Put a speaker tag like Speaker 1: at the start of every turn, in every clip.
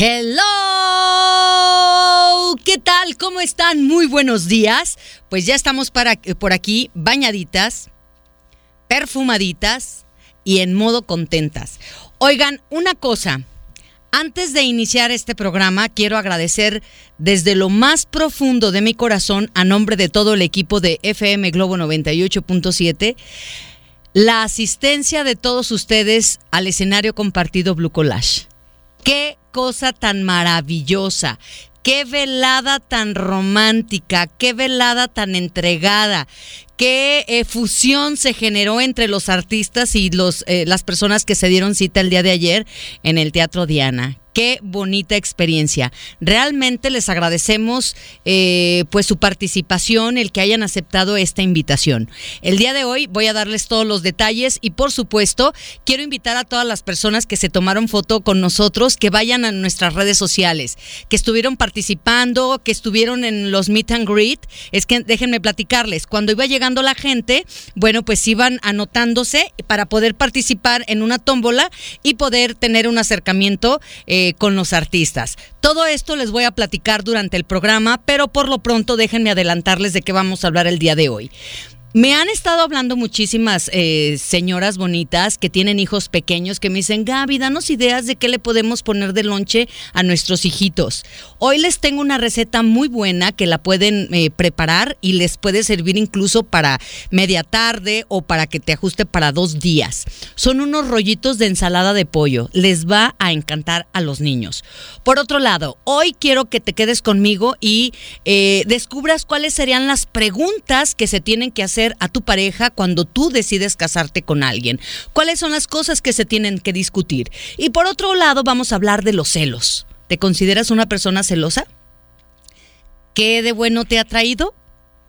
Speaker 1: Hello, ¿qué tal? ¿Cómo están? Muy buenos días. Pues ya estamos para, por aquí bañaditas, perfumaditas y en modo contentas. Oigan, una cosa. Antes de iniciar este programa, quiero agradecer desde lo más profundo de mi corazón, a nombre de todo el equipo de FM Globo 98.7, la asistencia de todos ustedes al escenario compartido Blue Collage. Qué cosa tan maravillosa, qué velada tan romántica, qué velada tan entregada, qué eh, fusión se generó entre los artistas y los, eh, las personas que se dieron cita el día de ayer en el Teatro Diana. Qué bonita experiencia. Realmente les agradecemos eh, pues su participación, el que hayan aceptado esta invitación. El día de hoy voy a darles todos los detalles y por supuesto quiero invitar a todas las personas que se tomaron foto con nosotros que vayan a nuestras redes sociales, que estuvieron participando, que estuvieron en los meet and greet. Es que déjenme platicarles, cuando iba llegando la gente, bueno, pues iban anotándose para poder participar en una tómbola y poder tener un acercamiento. Eh, con los artistas. Todo esto les voy a platicar durante el programa, pero por lo pronto déjenme adelantarles de qué vamos a hablar el día de hoy. Me han estado hablando muchísimas eh, señoras bonitas que tienen hijos pequeños que me dicen, Gaby, danos ideas de qué le podemos poner de lonche a nuestros hijitos. Hoy les tengo una receta muy buena que la pueden eh, preparar y les puede servir incluso para media tarde o para que te ajuste para dos días. Son unos rollitos de ensalada de pollo. Les va a encantar a los niños. Por otro lado, hoy quiero que te quedes conmigo y eh, descubras cuáles serían las preguntas que se tienen que hacer a tu pareja cuando tú decides casarte con alguien? ¿Cuáles son las cosas que se tienen que discutir? Y por otro lado, vamos a hablar de los celos. ¿Te consideras una persona celosa? ¿Qué de bueno te ha traído?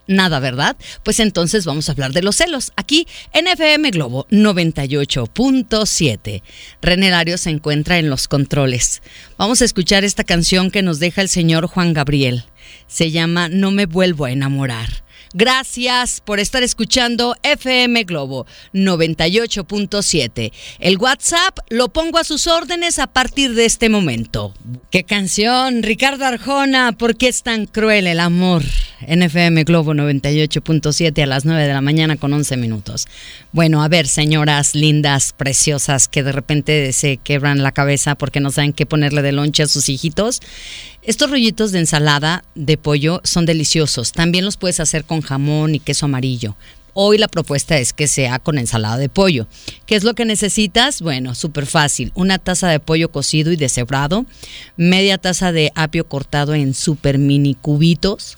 Speaker 1: Nada, ¿verdad? Pues entonces vamos a hablar de los celos. Aquí en FM Globo 98.7. René se encuentra en los controles. Vamos a escuchar esta canción que nos deja el señor Juan Gabriel. Se llama No me vuelvo a enamorar. Gracias por estar escuchando FM Globo 98.7. El WhatsApp lo pongo a sus órdenes a partir de este momento. ¿Qué canción? Ricardo Arjona, ¿por qué es tan cruel el amor? En FM Globo 98.7 a las 9 de la mañana con 11 minutos. Bueno, a ver, señoras lindas, preciosas, que de repente se quebran la cabeza porque no saben qué ponerle de lonche a sus hijitos. Estos rollitos de ensalada de pollo son deliciosos. También los puedes hacer con jamón y queso amarillo. Hoy la propuesta es que sea con ensalada de pollo. ¿Qué es lo que necesitas? Bueno, súper fácil. Una taza de pollo cocido y deshebrado, media taza de apio cortado en super mini cubitos,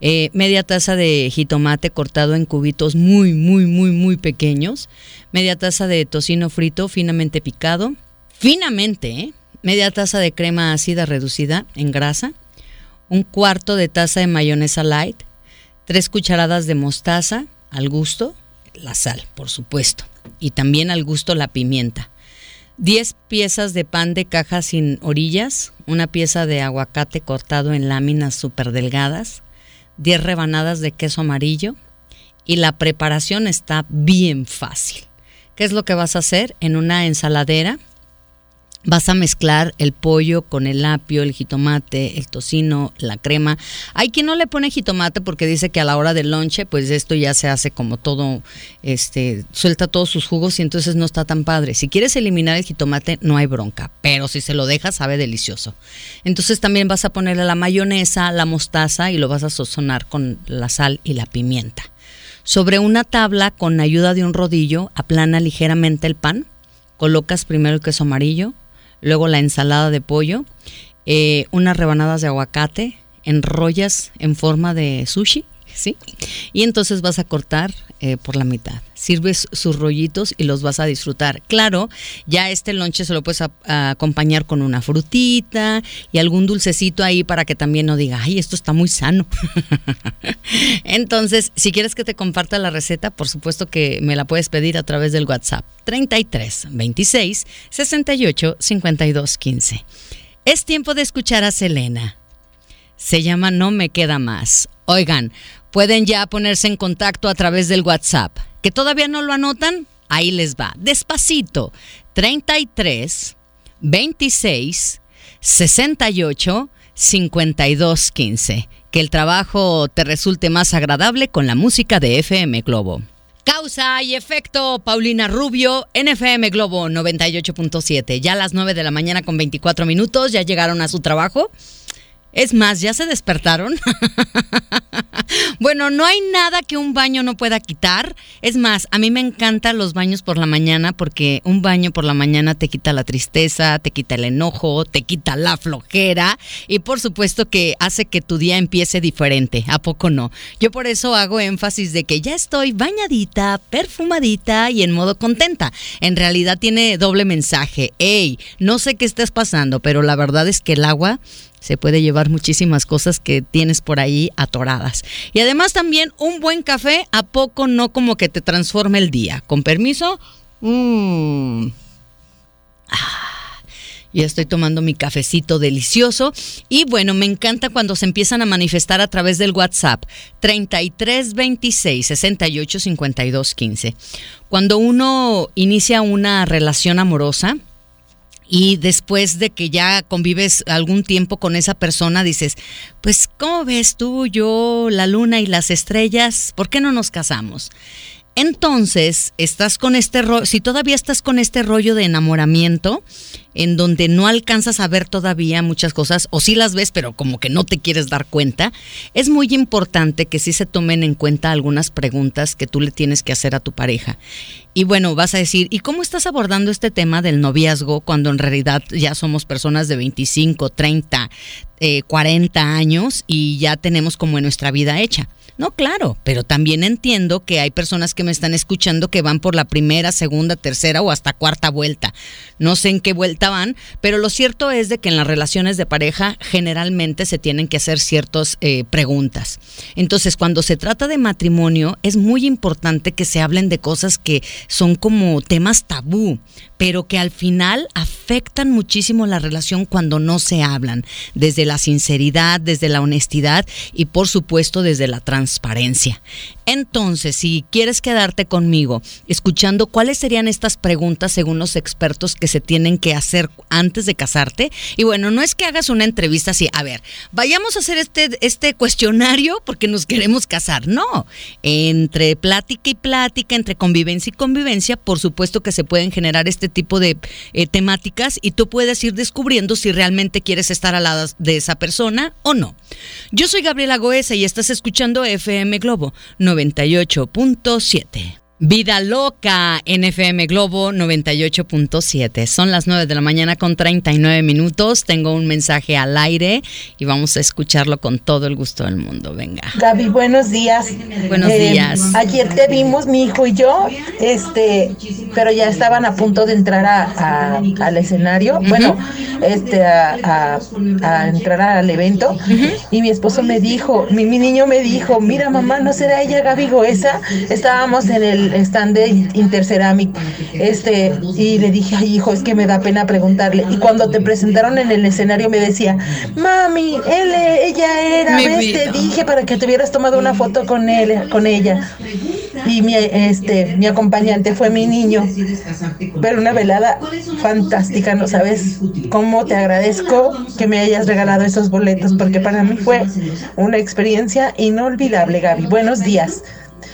Speaker 1: eh, media taza de jitomate cortado en cubitos muy, muy, muy, muy pequeños, media taza de tocino frito finamente picado, finamente, ¿eh? Media taza de crema ácida reducida en grasa, un cuarto de taza de mayonesa light, tres cucharadas de mostaza al gusto, la sal, por supuesto, y también al gusto la pimienta. 10 piezas de pan de caja sin orillas, una pieza de aguacate cortado en láminas súper delgadas, 10 rebanadas de queso amarillo y la preparación está bien fácil. ¿Qué es lo que vas a hacer? En una ensaladera Vas a mezclar el pollo con el apio, el jitomate, el tocino, la crema. Hay quien no le pone jitomate porque dice que a la hora del lonche, pues esto ya se hace como todo, este, suelta todos sus jugos y entonces no está tan padre. Si quieres eliminar el jitomate, no hay bronca, pero si se lo dejas, sabe delicioso. Entonces también vas a ponerle la mayonesa, la mostaza y lo vas a sazonar con la sal y la pimienta. Sobre una tabla, con ayuda de un rodillo, aplana ligeramente el pan. Colocas primero el queso amarillo, luego la ensalada de pollo, eh, unas rebanadas de aguacate, enrollas en forma de sushi, ¿sí? Y entonces vas a cortar eh, por la mitad. Sirves sus rollitos y los vas a disfrutar. Claro, ya este lonche se lo puedes acompañar con una frutita y algún dulcecito ahí para que también no diga, ay, esto está muy sano. entonces, si quieres que te comparta la receta, por supuesto que me la puedes pedir a través del WhatsApp 33 26 68 52 15. Es tiempo de escuchar a Selena. Se llama No me queda más. Oigan, pueden ya ponerse en contacto a través del WhatsApp. ¿Que todavía no lo anotan? Ahí les va. Despacito. 33 26 68 52 15. Que el trabajo te resulte más agradable con la música de FM Globo. Causa y efecto, Paulina Rubio, NFM Globo 98.7. Ya a las 9 de la mañana con 24 minutos, ya llegaron a su trabajo. Es más, ¿ya se despertaron? bueno, no hay nada que un baño no pueda quitar. Es más, a mí me encantan los baños por la mañana porque un baño por la mañana te quita la tristeza, te quita el enojo, te quita la flojera y por supuesto que hace que tu día empiece diferente. ¿A poco no? Yo por eso hago énfasis de que ya estoy bañadita, perfumadita y en modo contenta. En realidad tiene doble mensaje. Hey, no sé qué estás pasando, pero la verdad es que el agua se puede llevar muchísimas cosas que tienes por ahí atoradas. Y además también un buen café, ¿a poco no como que te transforma el día? Con permiso. Mmm. Ya estoy tomando mi cafecito delicioso. Y bueno, me encanta cuando se empiezan a manifestar a través del WhatsApp 3326 68 52 15. Cuando uno inicia una relación amorosa, y después de que ya convives algún tiempo con esa persona, dices, pues, ¿cómo ves tú, yo, la luna y las estrellas? ¿Por qué no nos casamos? Entonces, estás con este rollo, si todavía estás con este rollo de enamoramiento, en donde no alcanzas a ver todavía muchas cosas, o sí las ves, pero como que no te quieres dar cuenta, es muy importante que sí se tomen en cuenta algunas preguntas que tú le tienes que hacer a tu pareja. Y bueno, vas a decir, ¿y cómo estás abordando este tema del noviazgo cuando en realidad ya somos personas de 25, 30, 40 años y ya tenemos como nuestra vida hecha? No, claro, pero también entiendo que hay personas que me están escuchando que van por la primera, segunda, tercera o hasta cuarta vuelta. No sé en qué vuelta van, pero lo cierto es de que en las relaciones de pareja generalmente se tienen que hacer ciertas eh, preguntas. Entonces, cuando se trata de matrimonio, es muy importante que se hablen de cosas que son como temas tabú, pero que al final afectan muchísimo la relación cuando no se hablan, desde la sinceridad, desde la honestidad y por supuesto desde la transparencia. Entonces, si quieres quedarte conmigo escuchando cuáles serían estas preguntas según los expertos que se tienen que hacer antes de casarte, y bueno, no es que hagas una entrevista así, a ver, vayamos a hacer este, este cuestionario porque nos queremos casar, no, entre plática y plática, entre convivencia y convivencia, por supuesto que se pueden generar este tipo de eh, temáticas y tú puedes ir descubriendo si realmente quieres estar al lado de esa persona o no. Yo soy Gabriela Goesa y estás escuchando FM Globo 98.7. Vida Loca en FM Globo 98.7. Son las 9 de la mañana con 39 minutos. Tengo un mensaje al aire y vamos a escucharlo con todo el gusto del mundo. Venga.
Speaker 2: Gaby, buenos días.
Speaker 1: Buenos eh, días.
Speaker 2: Ayer te vimos, mi hijo y yo, este, pero ya estaban a punto de entrar a, al escenario. Bueno, este, a, entrar al evento. Y mi esposo me dijo, mi, mi niño me dijo, mira mamá, ¿no será ella Gaby Goesa? Estábamos en el stand de Interceramic. Este, y le dije, ay hijo, es que me da pena preguntarle. Y cuando te presentaron en el escenario me decía, mami, él, ella era, ves, te dije para que te hubieras tomado una foto con él, con ella. Y mi, este, mi acompañante fue mi niño. Pero una velada fantástica, ¿no sabes cómo te agradezco que me hayas regalado esos boletos? Porque para mí fue una experiencia inolvidable, Gaby. Buenos días.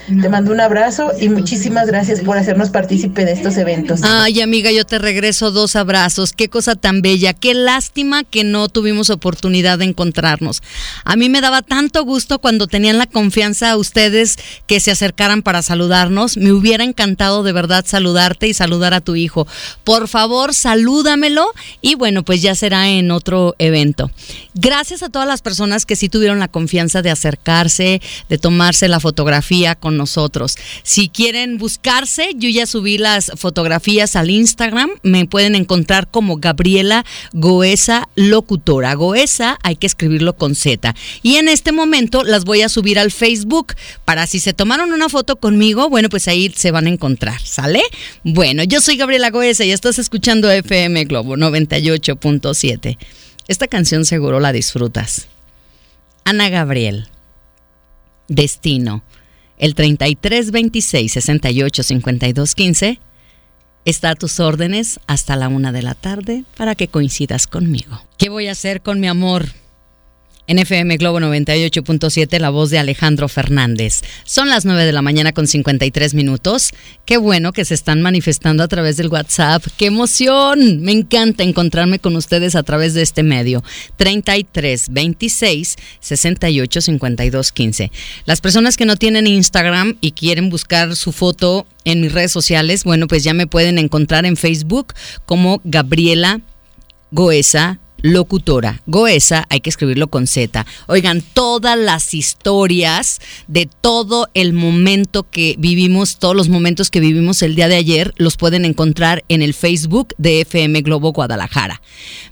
Speaker 2: Te mando un abrazo y muchísimas gracias por hacernos partícipe de estos eventos.
Speaker 1: Ay, amiga, yo te regreso dos abrazos. Qué cosa tan bella. Qué lástima que no tuvimos oportunidad de encontrarnos. A mí me daba tanto gusto cuando tenían la confianza a ustedes que se acercaran para saludarnos. Me hubiera encantado de verdad saludarte y saludar a tu hijo. Por favor, salúdamelo y bueno, pues ya será en otro evento. Gracias a todas las personas que sí tuvieron la confianza de acercarse, de tomarse la fotografía con nosotros. Si quieren buscarse, yo ya subí las fotografías al Instagram, me pueden encontrar como Gabriela Goesa Locutora. Goesa hay que escribirlo con Z. Y en este momento las voy a subir al Facebook para si se tomaron una foto conmigo, bueno, pues ahí se van a encontrar, ¿sale? Bueno, yo soy Gabriela Goesa y estás escuchando FM Globo 98.7. Esta canción seguro la disfrutas. Ana Gabriel. Destino el 33 26 68 52 15 está a tus órdenes hasta la una de la tarde para que coincidas conmigo. ¿Qué voy a hacer con mi amor? En FM Globo 98.7, la voz de Alejandro Fernández. Son las 9 de la mañana con 53 minutos. Qué bueno que se están manifestando a través del WhatsApp. ¡Qué emoción! Me encanta encontrarme con ustedes a través de este medio. 33 26 68 52 15. Las personas que no tienen Instagram y quieren buscar su foto en mis redes sociales, bueno, pues ya me pueden encontrar en Facebook como Gabriela Goesa locutora. Goesa, hay que escribirlo con Z. Oigan, todas las historias de todo el momento que vivimos, todos los momentos que vivimos el día de ayer, los pueden encontrar en el Facebook de FM Globo Guadalajara.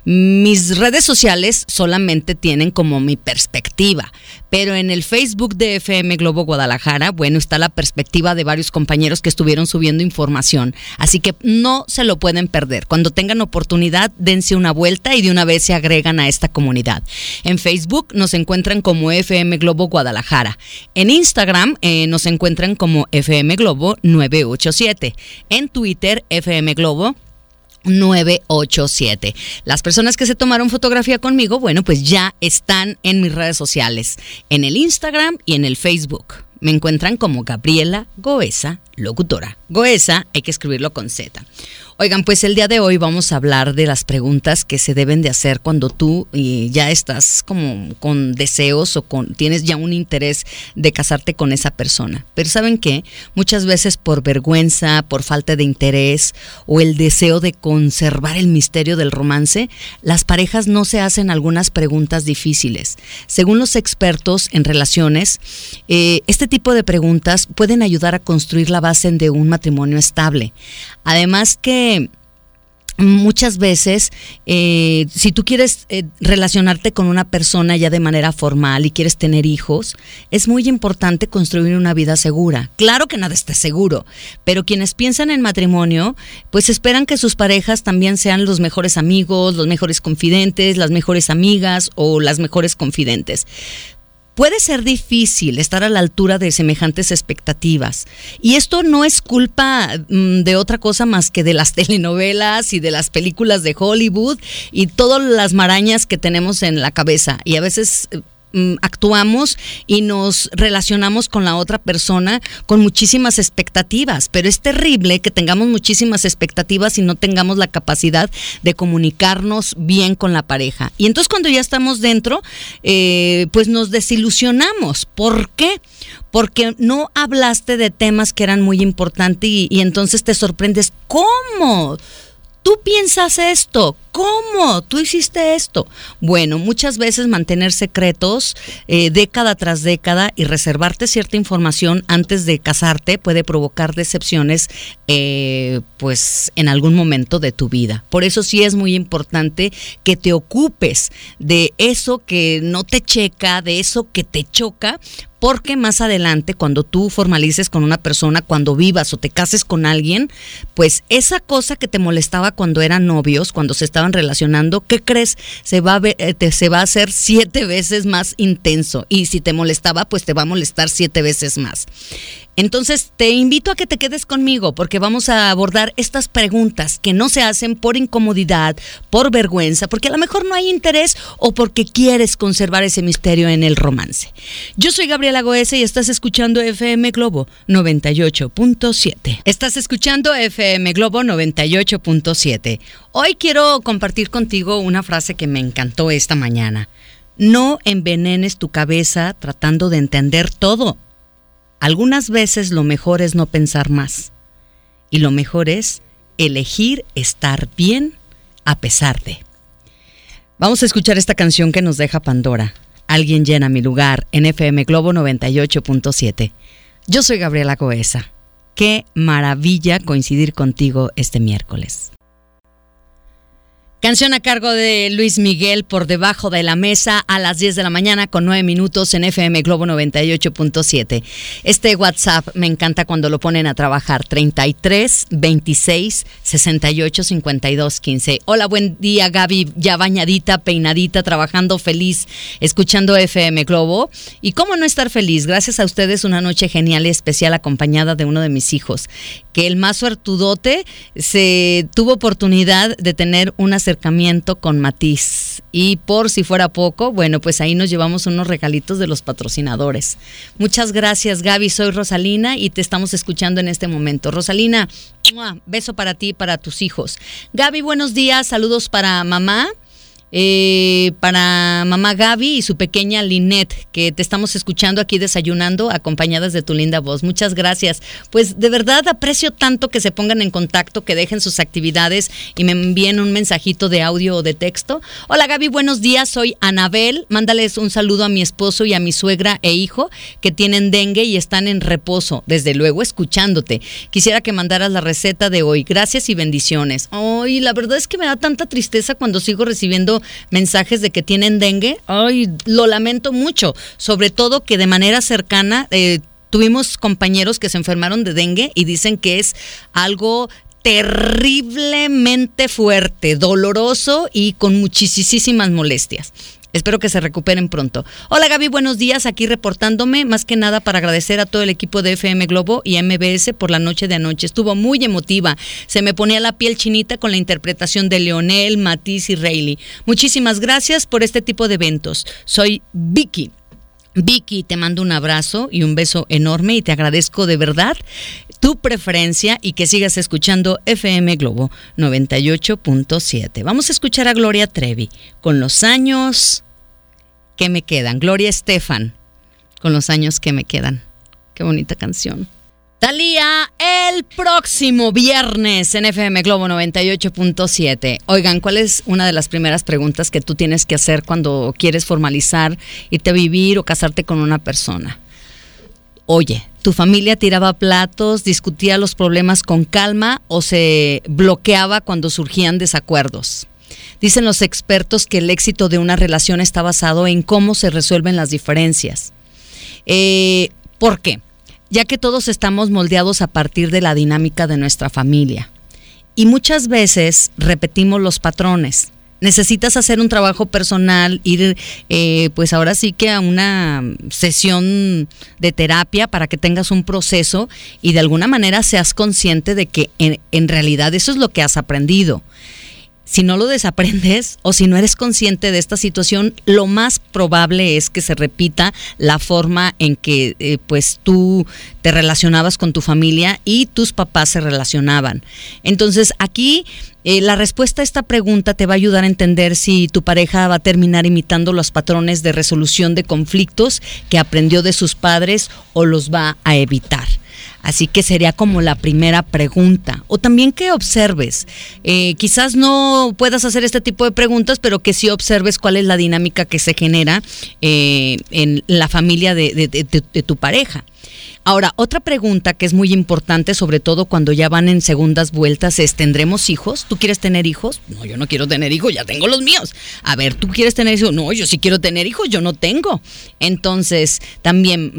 Speaker 1: Mis redes sociales solamente tienen como mi perspectiva, pero en el Facebook de FM Globo Guadalajara, bueno, está la perspectiva de varios compañeros que estuvieron subiendo información. Así que no se lo pueden perder. Cuando tengan oportunidad, dense una vuelta y de una vez se agregan a esta comunidad. En Facebook nos encuentran como FM Globo Guadalajara. En Instagram eh, nos encuentran como FM Globo 987. En Twitter, FM Globo 987. Las personas que se tomaron fotografía conmigo, bueno, pues ya están en mis redes sociales, en el Instagram y en el Facebook. Me encuentran como Gabriela Goesa, locutora. Goesa, hay que escribirlo con Z. Oigan, pues el día de hoy vamos a hablar de las preguntas que se deben de hacer cuando tú ya estás como con deseos o con tienes ya un interés de casarte con esa persona. Pero saben qué, muchas veces por vergüenza, por falta de interés o el deseo de conservar el misterio del romance, las parejas no se hacen algunas preguntas difíciles. Según los expertos en relaciones, eh, este tipo de preguntas pueden ayudar a construir la base de un matrimonio estable. Además que muchas veces, eh, si tú quieres eh, relacionarte con una persona ya de manera formal y quieres tener hijos, es muy importante construir una vida segura. Claro que nada está seguro, pero quienes piensan en matrimonio, pues esperan que sus parejas también sean los mejores amigos, los mejores confidentes, las mejores amigas o las mejores confidentes puede ser difícil estar a la altura de semejantes expectativas. Y esto no es culpa mm, de otra cosa más que de las telenovelas y de las películas de Hollywood y todas las marañas que tenemos en la cabeza. Y a veces eh, actuamos y nos relacionamos con la otra persona con muchísimas expectativas, pero es terrible que tengamos muchísimas expectativas y no tengamos la capacidad de comunicarnos bien con la pareja. Y entonces cuando ya estamos dentro, eh, pues nos desilusionamos. ¿Por qué? Porque no hablaste de temas que eran muy importantes y, y entonces te sorprendes. ¿Cómo? Tú piensas esto, ¿cómo? Tú hiciste esto. Bueno, muchas veces mantener secretos eh, década tras década y reservarte cierta información antes de casarte puede provocar decepciones, eh, pues en algún momento de tu vida. Por eso sí es muy importante que te ocupes de eso que no te checa, de eso que te choca, porque más adelante, cuando tú formalices con una persona, cuando vivas o te cases con alguien, pues esa cosa que te molestaba cuando eran novios, cuando se estaban relacionando, ¿qué crees? Se va a, eh, se va a hacer siete veces más intenso. Y si te molestaba, pues te va a molestar siete veces más. Entonces te invito a que te quedes conmigo porque vamos a abordar estas preguntas que no se hacen por incomodidad, por vergüenza, porque a lo mejor no hay interés o porque quieres conservar ese misterio en el romance. Yo soy Gabriela Goese y estás escuchando FM Globo 98.7. Estás escuchando FM Globo 98.7. Hoy quiero compartir contigo una frase que me encantó esta mañana. No envenenes tu cabeza tratando de entender todo algunas veces lo mejor es no pensar más y lo mejor es elegir estar bien a pesar de. Vamos a escuchar esta canción que nos deja Pandora. Alguien llena mi lugar en FM Globo 98.7. Yo soy Gabriela Coesa. Qué maravilla coincidir contigo este miércoles. Canción a cargo de Luis Miguel por debajo de la mesa a las 10 de la mañana con 9 minutos en FM Globo 98.7. Este WhatsApp me encanta cuando lo ponen a trabajar 33 26 68 52 15. Hola, buen día Gaby, ya bañadita, peinadita, trabajando feliz, escuchando FM Globo. Y cómo no estar feliz, gracias a ustedes una noche genial y especial acompañada de uno de mis hijos, que el más suertudote se tuvo oportunidad de tener una acercamiento con Matiz. Y por si fuera poco, bueno, pues ahí nos llevamos unos regalitos de los patrocinadores. Muchas gracias, Gaby. Soy Rosalina y te estamos escuchando en este momento. Rosalina, beso para ti y para tus hijos. Gaby, buenos días. Saludos para mamá. Eh, para mamá Gaby y su pequeña Linette, que te estamos escuchando aquí desayunando, acompañadas de tu linda voz. Muchas gracias. Pues de verdad aprecio tanto que se pongan en contacto, que dejen sus actividades y me envíen un mensajito de audio o de texto. Hola Gaby, buenos días. Soy Anabel. Mándales un saludo a mi esposo y a mi suegra e hijo que tienen dengue y están en reposo. Desde luego, escuchándote. Quisiera que mandaras la receta de hoy. Gracias y bendiciones. Ay, la verdad es que me da tanta tristeza cuando sigo recibiendo mensajes de que tienen dengue. Ay, lo lamento mucho, sobre todo que de manera cercana eh, tuvimos compañeros que se enfermaron de dengue y dicen que es algo terriblemente fuerte, doloroso y con muchísimas molestias. Espero que se recuperen pronto. Hola Gaby, buenos días. Aquí reportándome, más que nada para agradecer a todo el equipo de FM Globo y MBS por la noche de anoche. Estuvo muy emotiva. Se me ponía la piel chinita con la interpretación de Leonel, Matiz y Rayleigh. Muchísimas gracias por este tipo de eventos. Soy Vicky. Vicky, te mando un abrazo y un beso enorme y te agradezco de verdad tu preferencia y que sigas escuchando FM Globo 98.7. Vamos a escuchar a Gloria Trevi con los años que me quedan. Gloria Estefan, con los años que me quedan. Qué bonita canción. Talía, el próximo viernes en FM Globo 98.7. Oigan, ¿cuál es una de las primeras preguntas que tú tienes que hacer cuando quieres formalizar, irte a vivir o casarte con una persona? Oye, ¿tu familia tiraba platos, discutía los problemas con calma o se bloqueaba cuando surgían desacuerdos? Dicen los expertos que el éxito de una relación está basado en cómo se resuelven las diferencias. Eh, ¿Por qué? Ya que todos estamos moldeados a partir de la dinámica de nuestra familia. Y muchas veces repetimos los patrones. Necesitas hacer un trabajo personal, ir eh, pues ahora sí que a una sesión de terapia para que tengas un proceso y de alguna manera seas consciente de que en realidad eso es lo que has aprendido si no lo desaprendes o si no eres consciente de esta situación, lo más probable es que se repita la forma en que eh, pues tú te relacionabas con tu familia y tus papás se relacionaban. Entonces aquí eh, la respuesta a esta pregunta te va a ayudar a entender si tu pareja va a terminar imitando los patrones de resolución de conflictos que aprendió de sus padres o los va a evitar. Así que sería como la primera pregunta. O también que observes. Eh, quizás no puedas hacer este tipo de preguntas, pero que sí observes cuál es la dinámica que se genera eh, en la familia de, tu pareja. Ahora, otra pregunta que es muy importante, sobre todo cuando ya van en segundas vueltas, es, ¿tendremos hijos? ¿Tú quieres tener hijos? No, yo no quiero tener hijos, ya tengo los míos. A ver, ¿tú quieres tener hijos? No, yo sí quiero tener hijos, yo no tengo. Entonces, también,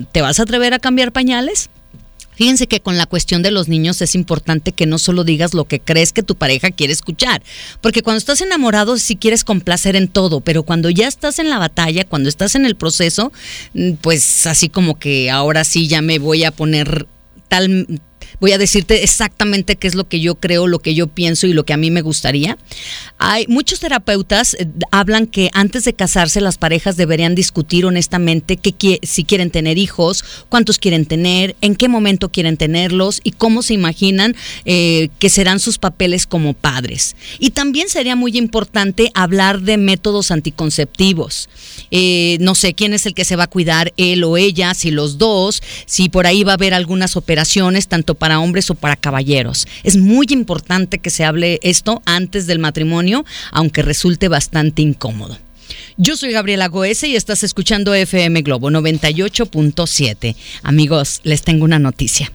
Speaker 1: mm, ¿te vas a atrever a cambiar pañales? Fíjense que con la cuestión de los niños es importante que no solo digas lo que crees que tu pareja quiere escuchar, porque cuando estás enamorado sí quieres complacer en todo, pero cuando ya estás en la batalla, cuando estás en el proceso, mm, pues así como que ahora sí ya me voy a poner tal voy a decirte exactamente qué es lo que yo creo, lo que yo pienso y lo que a mí me gustaría. Hay muchos terapeutas eh, hablan que antes de casarse las parejas deberían discutir honestamente qué, si quieren tener hijos, cuántos quieren tener, en qué momento quieren tenerlos y cómo se imaginan eh, que serán sus papeles como padres. Y también sería muy importante hablar de métodos anticonceptivos. Eh, no sé quién es el que se va a cuidar, él o ella, si los dos, si por ahí va a haber algunas operaciones, tanto para hombres o para caballeros. Es muy importante que se hable esto antes del matrimonio, aunque resulte bastante incómodo. Yo soy Gabriela Goese y estás escuchando FM Globo 98.7. Amigos, les tengo una noticia.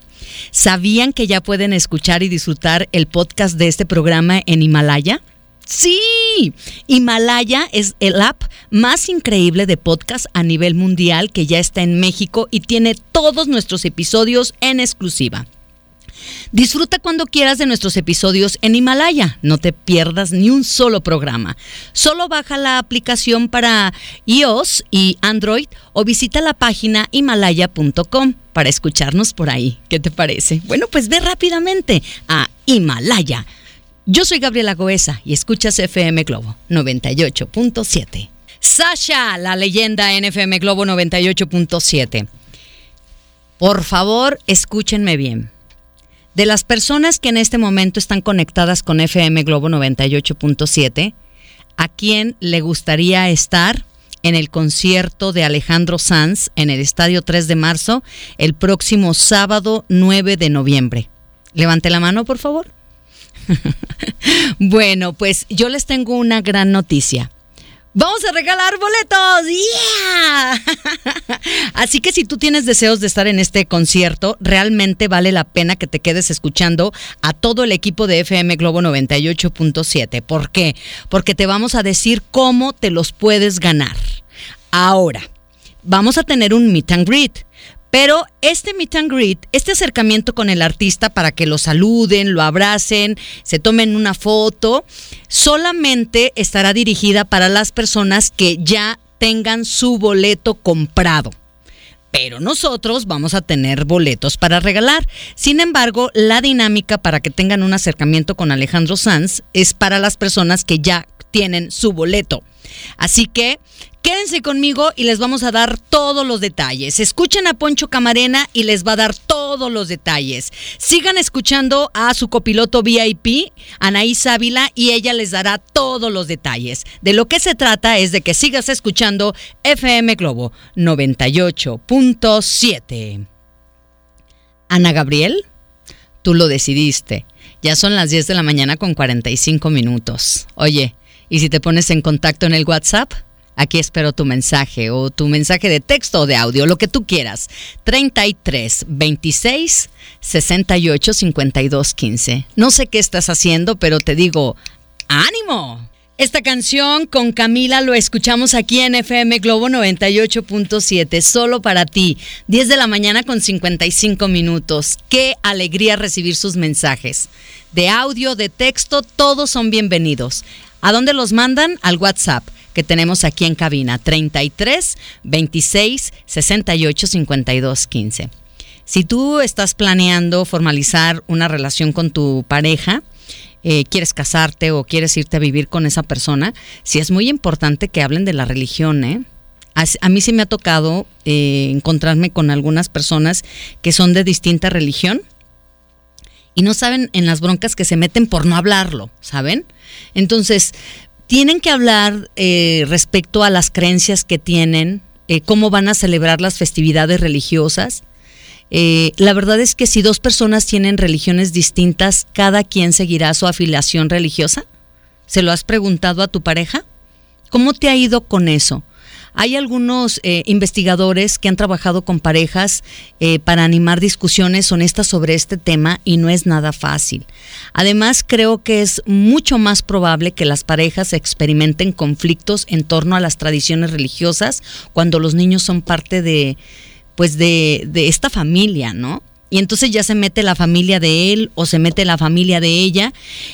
Speaker 1: ¿Sabían que ya pueden escuchar y disfrutar el podcast de este programa en Himalaya? Sí, Himalaya es el app más increíble de podcast a nivel mundial que ya está en México y tiene todos nuestros episodios en exclusiva. Disfruta cuando quieras de nuestros episodios en Himalaya. No te pierdas ni un solo programa. Solo baja la aplicación para iOS y Android o visita la página himalaya.com para escucharnos por ahí. ¿Qué te parece? Bueno, pues ve rápidamente a Himalaya. Yo soy Gabriela Goesa y escuchas FM Globo 98.7. Sasha, la leyenda en FM Globo 98.7. Por favor, escúchenme bien. De las personas que en este momento están conectadas con FM Globo 98.7, ¿a quién le gustaría estar en el concierto de Alejandro Sanz en el Estadio 3 de marzo el próximo sábado 9 de noviembre? Levante la mano, por favor. bueno, pues yo les tengo una gran noticia. Vamos a regalar boletos. ¡Yeah! Así que si tú tienes deseos de estar en este concierto, realmente vale la pena que te quedes escuchando a todo el equipo de FM Globo 98.7. ¿Por qué? Porque te vamos a decir cómo te los puedes ganar. Ahora, vamos a tener un meet and greet. Pero este meet and greet, este acercamiento con el artista para que lo saluden, lo abracen, se tomen una foto, solamente estará dirigida para las personas que ya tengan su boleto comprado pero nosotros vamos a tener boletos para regalar. Sin embargo, la dinámica para que tengan un acercamiento con Alejandro Sanz es para las personas que ya tienen su boleto. Así que Quédense conmigo y les vamos a dar todos los detalles. Escuchen a Poncho Camarena y les va a dar todos los detalles. Sigan escuchando a su copiloto VIP, Anaís Ávila, y ella les dará todos los detalles. De lo que se trata es de que sigas escuchando FM Globo 98.7. Ana Gabriel, tú lo decidiste. Ya son las 10 de la mañana con 45 minutos. Oye, ¿y si te pones en contacto en el WhatsApp? Aquí espero tu mensaje o tu mensaje de texto o de audio, lo que tú quieras. 33 26 68 52 15. No sé qué estás haciendo, pero te digo, ánimo. Esta canción con Camila lo escuchamos aquí en FM Globo 98.7, solo para ti. 10 de la mañana con 55 minutos. Qué alegría recibir sus mensajes. De audio, de texto, todos son bienvenidos. ¿A dónde los mandan? Al WhatsApp que tenemos aquí en cabina, 33 26 68 52 15. Si tú estás planeando formalizar una relación con tu pareja, eh, quieres casarte o quieres irte a vivir con esa persona, sí es muy importante que hablen de la religión, ¿eh? A, mí sí me ha tocado eh, encontrarme con algunas personas que son de distinta religión y no saben en las broncas que se meten por no hablarlo, ¿saben? Entonces, tienen que hablar eh, respecto a las creencias que tienen, eh, cómo van a celebrar las festividades religiosas. Eh, la verdad es que si dos personas tienen religiones distintas, cada quien seguirá su afiliación religiosa. ¿Se lo has preguntado a tu pareja? ¿Cómo te ha ido con eso? Hay algunos eh, investigadores que han trabajado con parejas eh, para animar discusiones honestas sobre este tema y no es nada fácil. Además, creo que es mucho más probable que las parejas experimenten conflictos en torno a las tradiciones religiosas cuando los niños son parte de, pues de, de esta familia, ¿no? Y entonces ya se mete la familia de él o se mete la familia de ella.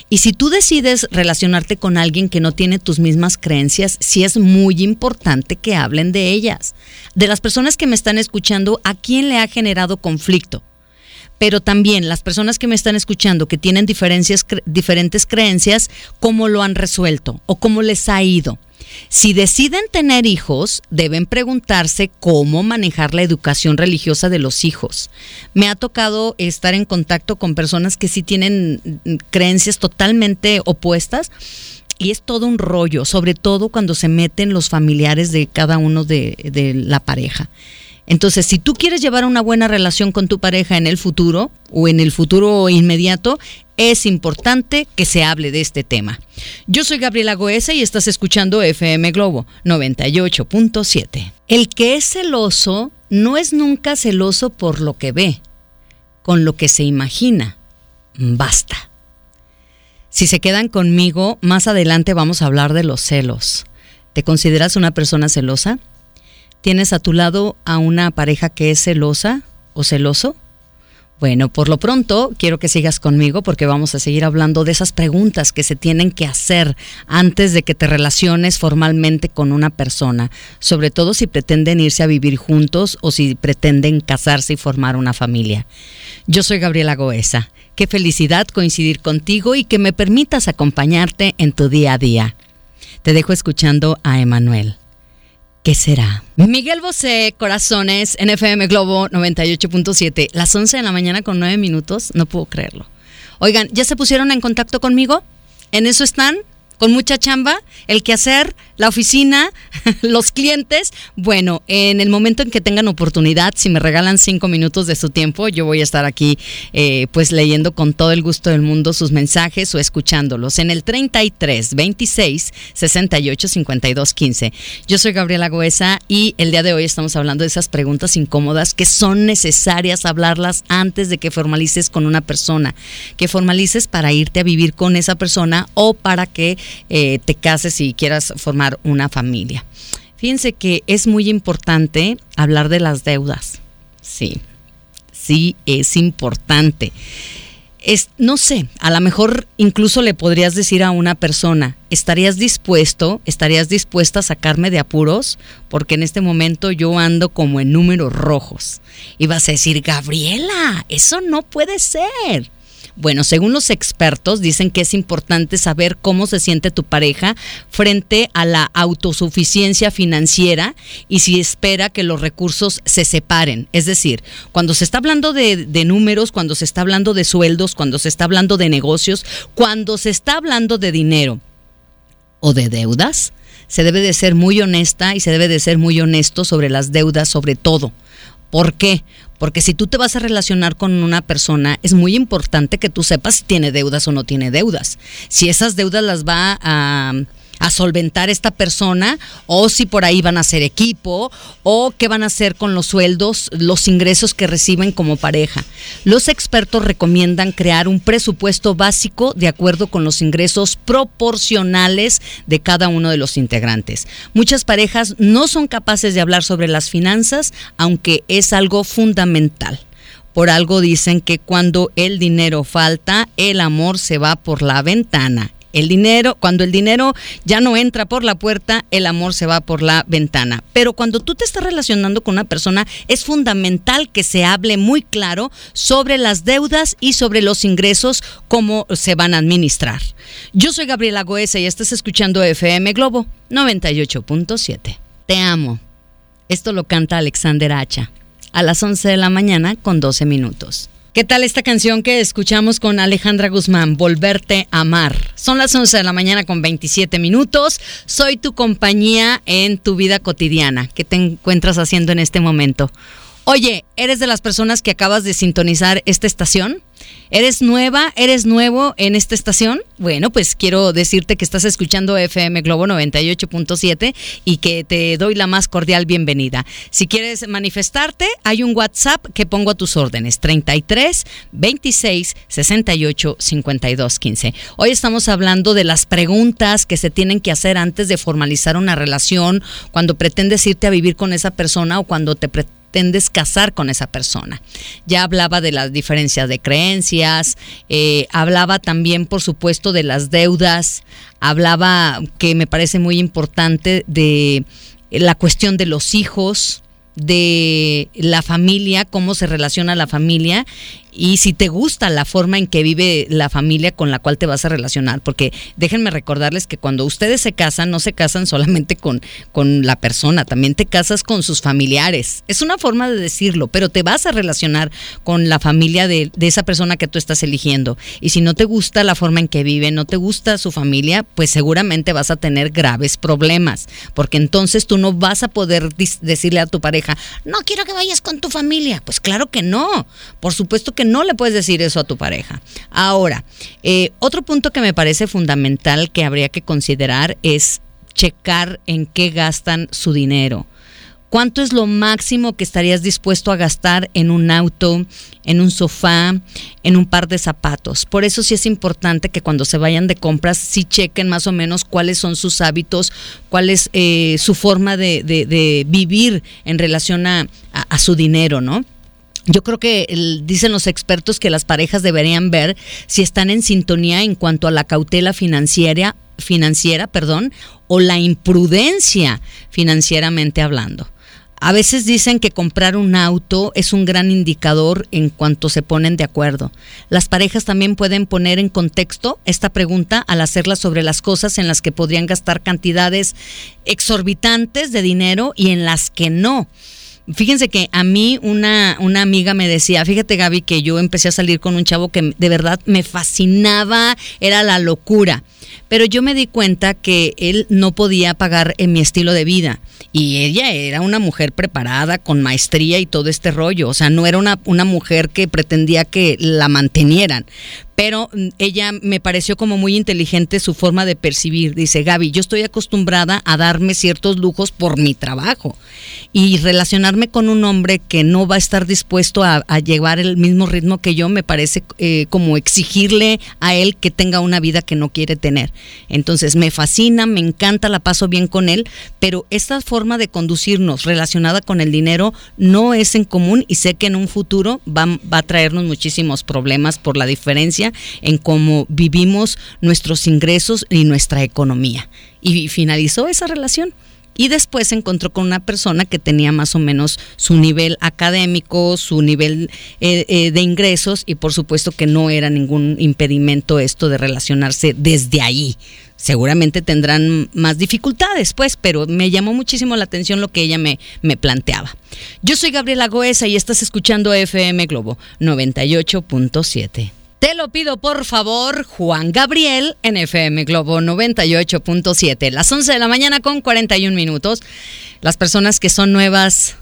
Speaker 1: Y si tú decides relacionarte con alguien que no tiene tus mismas creencias, sí es muy importante que hablen de ellas. De las personas que me están escuchando, ¿a quién le ha generado conflicto? Pero también las personas que me están escuchando que tienen diferentes creencias, cómo lo han resuelto o cómo les ha ido. Si deciden tener hijos, deben preguntarse cómo manejar la educación religiosa de los hijos. Me ha tocado estar en contacto con personas que sí tienen mm, creencias totalmente opuestas y es todo un rollo, sobre todo cuando se meten los familiares de cada uno de la pareja. Entonces, si tú quieres llevar una buena relación con tu pareja en el futuro o en el futuro inmediato, es importante que se hable de este tema. Yo soy Gabriela Goesa y estás escuchando FM Globo 98.7. El que es celoso no es nunca celoso por lo que ve, con lo que se imagina. Basta. Si se quedan conmigo, más adelante vamos a hablar de los celos. ¿Te consideras una persona celosa? ¿Tienes a tu lado a una pareja que es celosa o celoso? Bueno, por lo pronto quiero que sigas conmigo porque vamos a seguir hablando de esas preguntas que se tienen que hacer antes de que te relaciones formalmente con una persona, sobre todo si pretenden irse a vivir juntos o si pretenden casarse y formar una familia. Yo soy Gabriela Goesa. Qué felicidad coincidir contigo y que me permitas acompañarte en tu día a día. Te dejo escuchando a Emanuel. ¿Qué será? Miguel Bosé, Corazones, NFM Globo 98.7, las 11 de la mañana con 9 minutos, no puedo creerlo. Oigan, ¿ya se pusieron en contacto conmigo? ¿En eso están? ¿Con mucha chamba? ¿El quehacer? la oficina, los clientes. Bueno, en el momento en que tengan oportunidad, si me regalan cinco minutos de su tiempo, yo voy a estar aquí eh, pues leyendo con todo el gusto del mundo sus mensajes o escuchándolos en el 33 26 68 52 15. Yo soy Gabriela Goesa y el día de hoy estamos hablando de esas preguntas incómodas que son necesarias hablarlas antes de que formalices con una persona, que formalices para irte a vivir con esa persona o para que eh, te cases y quieras formar una familia. Fíjense que es muy importante hablar de las deudas. Sí, sí es importante. Es, no sé, a lo mejor incluso le podrías decir a una persona, ¿estarías dispuesto, estarías dispuesta a sacarme de apuros? Porque en este momento yo ando como en números rojos. Y vas a decir, Gabriela, eso no puede ser. Bueno, según los expertos, dicen que es importante saber cómo se siente tu pareja frente a la autosuficiencia financiera y si espera que los recursos se separen. Es decir, cuando se está hablando de, números, cuando se está hablando de sueldos, cuando se está hablando de negocios, cuando se está hablando de dinero o de deudas, se debe de ser muy honesta y se debe de ser muy honesto sobre las deudas sobre todo. ¿Por qué? Porque si tú te vas a relacionar con una persona, es muy importante que tú sepas si tiene deudas o no tiene deudas. Si esas deudas las va a a solventar esta persona o si por ahí van a ser equipo o qué van a hacer con los sueldos, los ingresos que reciben como pareja. Los expertos recomiendan crear un presupuesto básico de acuerdo con los ingresos proporcionales de cada uno de los integrantes. Muchas parejas no son capaces de hablar sobre las finanzas, aunque es algo fundamental. Por algo dicen que cuando el dinero falta, el amor se va por la ventana. El dinero, cuando el dinero ya no entra por la puerta, el amor se va por la ventana. Pero cuando tú te estás relacionando con una persona, es fundamental que se hable muy claro sobre las deudas y sobre los ingresos, cómo se van a administrar. Yo soy Gabriela Goesa y estás escuchando FM Globo 98.7. Te amo. Esto lo canta Alexander Hacha a las 11 de la mañana con 12 minutos. ¿Qué tal esta canción que escuchamos con Alejandra Guzmán, Volverte a amar? Son las 11 de la mañana con 27 minutos. Soy tu compañía en tu vida cotidiana. ¿Qué te encuentras haciendo en este momento? Oye, ¿eres de las personas que acabas de sintonizar esta estación? ¿Eres nueva? ¿Eres nuevo en esta estación? Bueno, pues quiero decirte que estás escuchando FM Globo 98.7 y que te doy la más cordial bienvenida. Si quieres manifestarte, hay un WhatsApp que pongo a tus órdenes: 33 26 68 52 15. Hoy estamos hablando de las preguntas que se tienen que hacer antes de formalizar una relación, cuando pretendes irte a vivir con esa persona o cuando te pretendes pretendes casar con esa persona. Ya hablaba de las diferencias de creencias, eh, hablaba también, por supuesto, de las deudas, hablaba, que me parece muy importante, de la cuestión de los hijos, de la familia, cómo se relaciona la familia y si te gusta la forma en que vive la familia con la cual te vas a relacionar, porque déjenme recordarles que cuando ustedes se casan, no se casan solamente con, con la persona, también te casas con sus familiares. Es una forma de decirlo, pero te vas a relacionar con la familia de, de esa persona que tú estás eligiendo. Y si no te gusta la forma en que vive, no te gusta su familia, pues seguramente vas a tener graves problemas, porque entonces tú no vas a poder decirle a tu pareja, no quiero que vayas con tu familia. Pues claro que no. Por supuesto que no le puedes decir eso a tu pareja. Ahora, eh, otro punto que me parece fundamental que habría que considerar es checar en qué gastan su dinero. ¿Cuánto es lo máximo que estarías dispuesto a gastar en un auto, en un sofá, en un par de zapatos? Por eso sí es importante que cuando se vayan de compras, sí chequen más o menos cuáles son sus hábitos, cuál es eh, su forma de, vivir en relación a, su dinero, ¿no? Yo creo que dicen los expertos que las parejas deberían ver si están en sintonía en cuanto a la cautela financiera, financiera, perdón, o la imprudencia financieramente hablando. A veces dicen que comprar un auto es un gran indicador en cuanto se ponen de acuerdo. Las parejas también pueden poner en contexto esta pregunta al hacerla sobre las cosas en las que podrían gastar cantidades exorbitantes de dinero y en las que no. Fíjense que a mí una, una amiga me decía, fíjate Gaby, que yo empecé a salir con un chavo que de verdad me fascinaba, era la locura pero yo me di cuenta que él no podía pagar en mi estilo de vida. Y ella era una mujer preparada, con maestría y todo este rollo. O sea, no era una, una mujer que pretendía que la mantenieran pero mm, ella me pareció como muy inteligente su forma de percibir. Dice, Gaby, yo estoy acostumbrada a darme ciertos lujos por mi trabajo y relacionarme con un hombre que no va a estar dispuesto a, llevar el mismo ritmo que yo me parece eh, como exigirle a él que tenga una vida que no quiere tener. Entonces me fascina, me encanta, la paso bien con él, pero esta forma de conducirnos relacionada con el dinero no es en común y sé que en un futuro va, va a traernos muchísimos problemas por la diferencia en cómo vivimos nuestros ingresos y nuestra economía. Y finalizó esa relación. Y después se encontró con una persona que tenía más o menos su nivel académico, su nivel eh, eh, de ingresos y por supuesto que no era ningún impedimento esto de relacionarse desde ahí. Seguramente tendrán más dificultades, pues, pero me llamó muchísimo la atención lo que ella me, me planteaba. Yo soy Gabriela Goesa y estás escuchando FM Globo 98.7. Te lo pido por favor, Juan Gabriel, en FM Globo 98.7. Las 11 de la mañana con 41 minutos. Las personas que son nuevas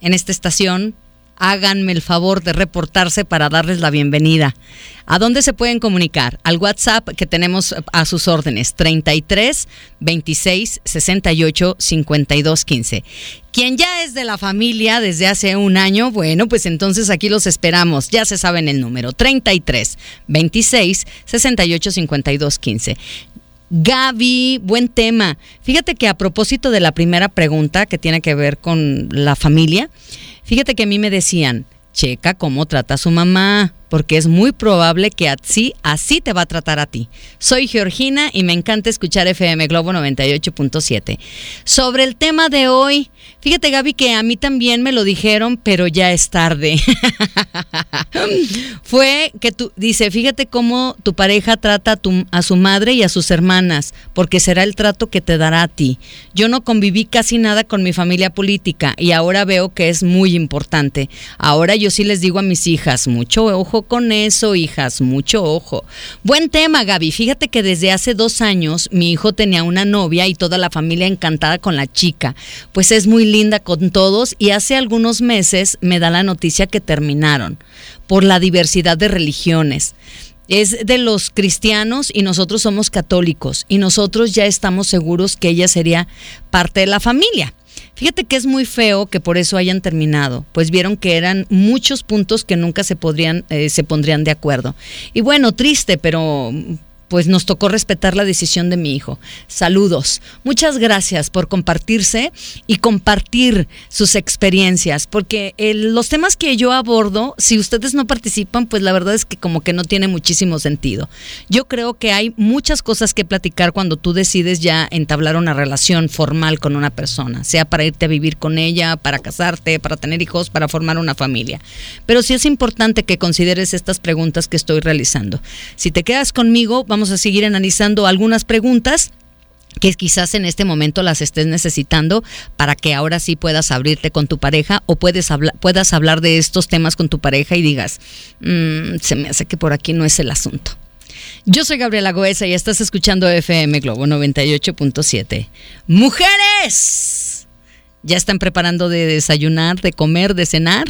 Speaker 1: en esta estación, háganme el favor de reportarse para darles la bienvenida. ¿A dónde se pueden comunicar? Al WhatsApp que tenemos a sus órdenes, 33 26 68 52 15. Quien ya es de la familia desde hace un año, bueno, pues entonces aquí los esperamos. Ya se saben el número, 33 26 68 52 15. Gaby, buen tema. Fíjate que a propósito de la primera pregunta que tiene que ver con la familia, Fíjate que a mí me decían, checa cómo trata a su mamá, porque es muy probable que así, así te va a tratar a ti. Soy Georgina y me encanta escuchar FM Globo 98.7. Sobre el tema de hoy, fíjate Gaby que a mí también me lo dijeron, pero ya es tarde. Fue que tú, dice, fíjate cómo tu pareja trata a, tu, a su madre y a sus hermanas, porque será el trato que te dará a ti. Yo no conviví casi nada con mi familia política y ahora veo que es muy importante. Ahora yo sí les digo a mis hijas, mucho ojo con eso, hijas, mucho ojo. Buen tema, Gaby. Fíjate que desde hace dos años mi hijo tenía una novia y toda la familia encantada con la chica. Pues es muy linda con todos y hace algunos meses me da la noticia que terminaron por la diversidad de religiones. Es de los cristianos y nosotros somos católicos y nosotros ya estamos seguros que ella sería parte de la familia. Fíjate que es muy feo que por eso hayan terminado, pues vieron que eran muchos puntos que nunca se podrían, eh, se pondrían de acuerdo. Y bueno, triste, pero pues nos tocó respetar la decisión de mi hijo. Saludos. Muchas gracias por compartirse y compartir sus experiencias, porque los temas que yo abordo, si ustedes no participan, pues la verdad es que como que no tiene muchísimo sentido. Yo creo que hay muchas cosas que platicar cuando tú decides ya entablar una relación formal con una persona, sea para irte a vivir con ella, para casarte, para tener hijos, para formar una familia. Pero sí es importante que consideres estas preguntas que estoy realizando. Si te quedas conmigo, vamos a seguir analizando algunas preguntas que quizás en este momento las estés necesitando para que ahora sí puedas abrirte con tu pareja o puedas hablar de estos temas con tu pareja y digas, mm, se me hace que por aquí no es el asunto. Yo soy Gabriela Goesa y estás escuchando FM Globo 98.7. Mujeres, ¿ya están preparando de desayunar, de comer, de cenar?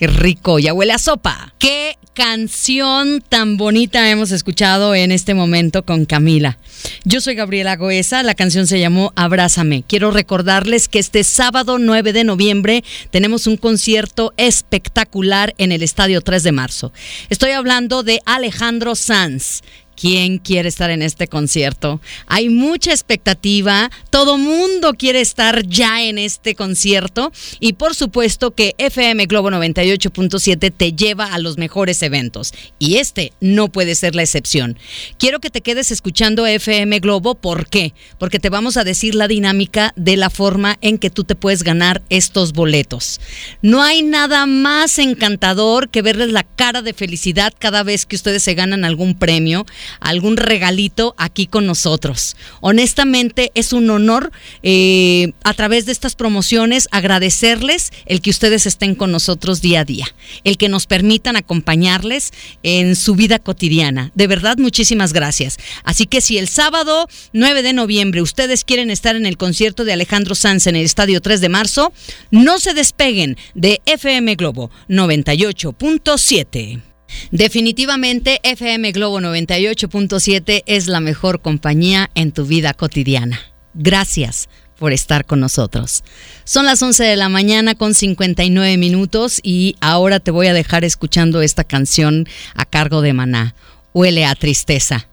Speaker 1: Qué rico, ya huele a sopa. Qué canción tan bonita hemos escuchado en este momento con Camila. Yo soy Gabriela Goesa, la canción se llamó Abrázame. Quiero recordarles que este sábado 9 de noviembre tenemos un concierto espectacular en el Estadio 3 de marzo. Estoy hablando de Alejandro Sanz. ¿Quién quiere estar en este concierto? Hay mucha expectativa, todo mundo quiere estar ya en este concierto y por supuesto que FM Globo 98.7 te lleva a los mejores eventos y este no puede ser la excepción. Quiero que te quedes escuchando FM Globo, ¿por qué? Porque te vamos a decir la dinámica de la forma en que tú te puedes ganar estos boletos. No hay nada más encantador que verles la cara de felicidad cada vez que ustedes se ganan algún premio algún regalito aquí con nosotros. Honestamente es un honor eh, a través de estas promociones agradecerles el que ustedes estén con nosotros día a día, el que nos permitan acompañarles en su vida cotidiana. De verdad, muchísimas gracias. Así que si el sábado 9 de noviembre ustedes quieren estar en el concierto de Alejandro Sanz en el Estadio 3 de marzo, no se despeguen de FM Globo 98.7. Definitivamente FM Globo 98.7 es la mejor compañía en tu vida cotidiana. Gracias por estar con nosotros. Son las 11 de la mañana con 59 minutos y ahora te voy a dejar escuchando esta canción a cargo de Maná. Huele a tristeza.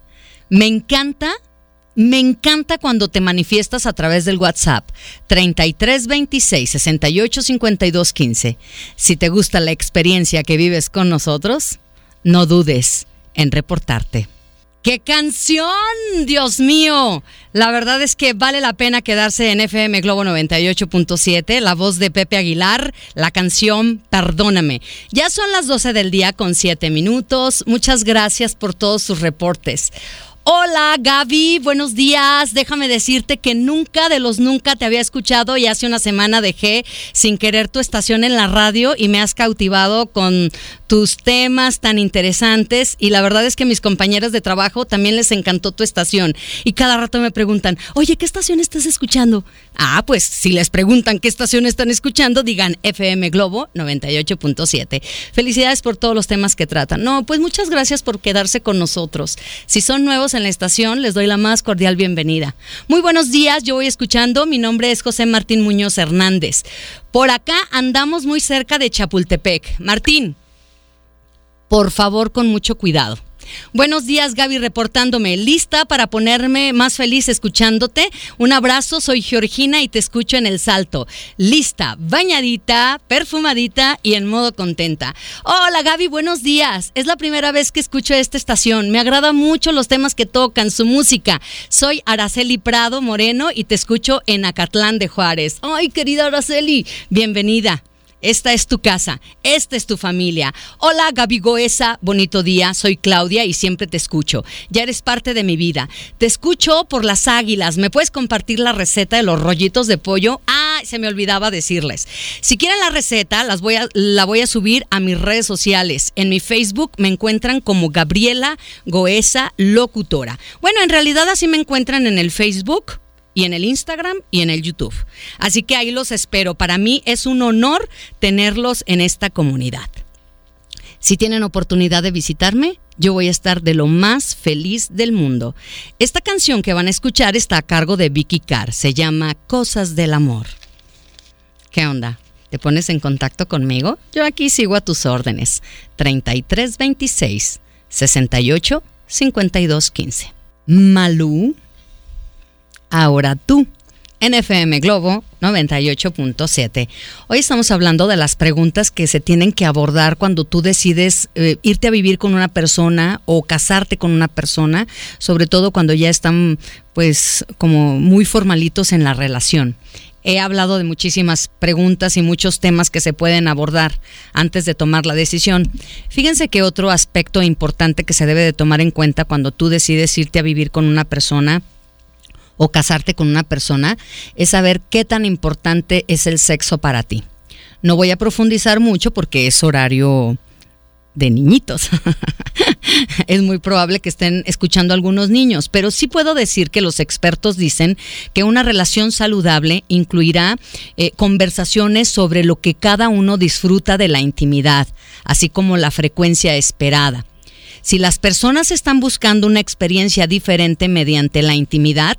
Speaker 1: Me encanta me encanta cuando te manifiestas a través del WhatsApp 3326 685215 Si te gusta la experiencia que vives con nosotros, no dudes en reportarte. ¡Qué canción! Dios mío. La verdad es que vale la pena quedarse en FM Globo 98.7, la voz de Pepe Aguilar, la canción Perdóname. Ya son las 12 del día con 7 minutos. Muchas gracias por todos sus reportes. Hola Gaby, buenos días. Déjame decirte que nunca de los nunca te había escuchado y hace una semana dejé sin querer tu estación en la radio y me has cautivado con tus temas tan interesantes y la verdad es que mis compañeras de trabajo también les encantó tu estación y cada rato me preguntan, oye, ¿qué estación estás escuchando? Ah, pues si les preguntan qué estación están escuchando, digan FM Globo 98.7. Felicidades por todos los temas que tratan. No, pues muchas gracias por quedarse con nosotros. Si son nuevos en la estación, les doy la más cordial bienvenida. Muy buenos días, yo voy escuchando. Mi nombre es José Martín Muñoz Hernández. Por acá andamos muy cerca de Chapultepec. Martín, por favor, con mucho cuidado. Buenos días, Gaby, reportándome. ¿Lista para ponerme más feliz escuchándote? Un abrazo, soy Georgina y te escucho en el salto. Lista, bañadita, perfumadita y en modo contenta. Hola, Gaby, buenos días. Es la primera vez que escucho esta estación. Me agrada mucho los temas que tocan, su música. Soy Araceli Prado Moreno y te escucho en Acatlán de Juárez. Ay, querida Araceli, bienvenida. Esta es tu casa, esta es tu familia. Hola Gaby Goesa, bonito día, soy Claudia y siempre te escucho. Ya eres parte de mi vida. Te escucho por las águilas. ¿Me puedes compartir la receta de los rollitos de pollo? Ah, se me olvidaba decirles. Si quieren la receta, las voy a, la voy a subir a mis redes sociales. En mi Facebook me encuentran como Gabriela Goesa Locutora. Bueno, en realidad así me encuentran en el Facebook y en el Instagram y en el YouTube. Así que ahí los espero. Para mí es un honor tenerlos en esta comunidad. Si tienen oportunidad de visitarme, yo voy a estar de lo más feliz del mundo. Esta canción que van a escuchar está a cargo de Vicky Carr. Se llama Cosas del Amor. ¿Qué onda? ¿Te pones en contacto conmigo? Yo aquí sigo a tus órdenes. 3326 68 52 15. Malú Ahora tú. NFM Globo 98.7. Hoy estamos hablando de las preguntas que se tienen que abordar cuando tú decides eh, irte a vivir con una persona o casarte con una persona, sobre todo cuando ya están pues como muy formalitos en la relación. He hablado de muchísimas preguntas y muchos temas que se pueden abordar antes de tomar la decisión. Fíjense que otro aspecto importante que se debe de tomar en cuenta cuando tú decides irte a vivir con una persona o casarte con una persona es saber qué tan importante es el sexo para ti. No voy a profundizar mucho porque es horario de niñitos. es muy probable que estén escuchando algunos niños, pero sí puedo decir que los expertos dicen que una relación saludable incluirá eh, conversaciones sobre lo que cada uno disfruta de la intimidad, así como la frecuencia esperada. Si las personas están buscando una experiencia diferente mediante la intimidad,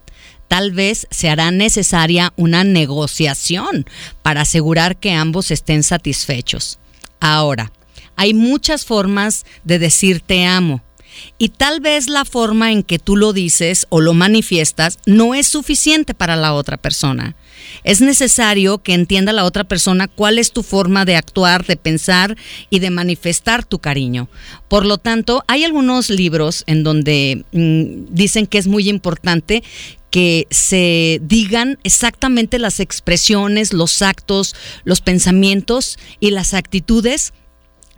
Speaker 1: tal vez se hará necesaria una negociación para asegurar que ambos estén satisfechos. Ahora, hay muchas formas de decir te amo. Y tal vez la forma en que tú lo dices o lo manifiestas no es suficiente para la otra persona. Es necesario que entienda la otra persona cuál es tu forma de actuar, de pensar y de manifestar tu cariño. Por lo tanto, hay algunos libros en donde mm, dicen que es muy importante que se digan exactamente las expresiones, los actos, los pensamientos y las actitudes